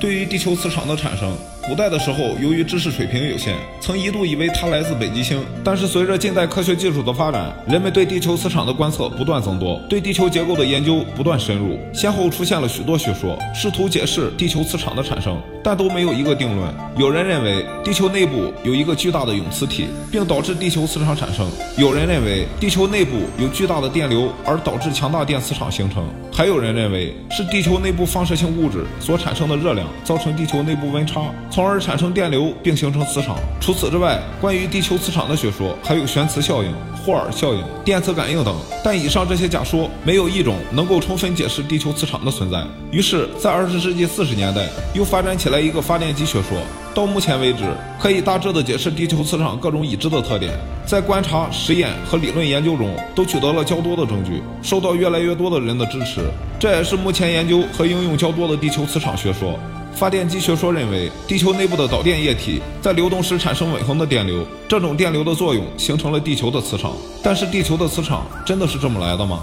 对于地球磁场的产生，古代的时候由于知识水平有限，曾一度以为它来自北极星。但是随着近代科学技术的发展，人们对地球磁场的观测不断增多，对地球结构的研究不断深入，先后出现了许多学说，试图解释地球磁场的产生，但都没有一个定论。有人认为地球内部有一个巨大的永磁体，并导致地球磁场产生；有人认为地球内部有巨大的电流，而导致强大电磁场形成；还有人认为是地球内部放射性物质所产生的热量。造成地球内部温差，从而产生电流并形成磁场。除此之外，关于地球磁场的学说还有旋磁效应、霍尔效应、电磁感应等。但以上这些假说没有一种能够充分解释地球磁场的存在。于是，在二十世纪四十年代，又发展起来一个发电机学说。到目前为止，可以大致的解释地球磁场各种已知的特点，在观察、实验和理论研究中都取得了较多的证据，受到越来越多的人的支持。这也是目前研究和应用较多的地球磁场学说。发电机学说认为，地球内部的导电液体在流动时产生稳恒的电流，这种电流的作用形成了地球的磁场。但是，地球的磁场真的是这么来的吗？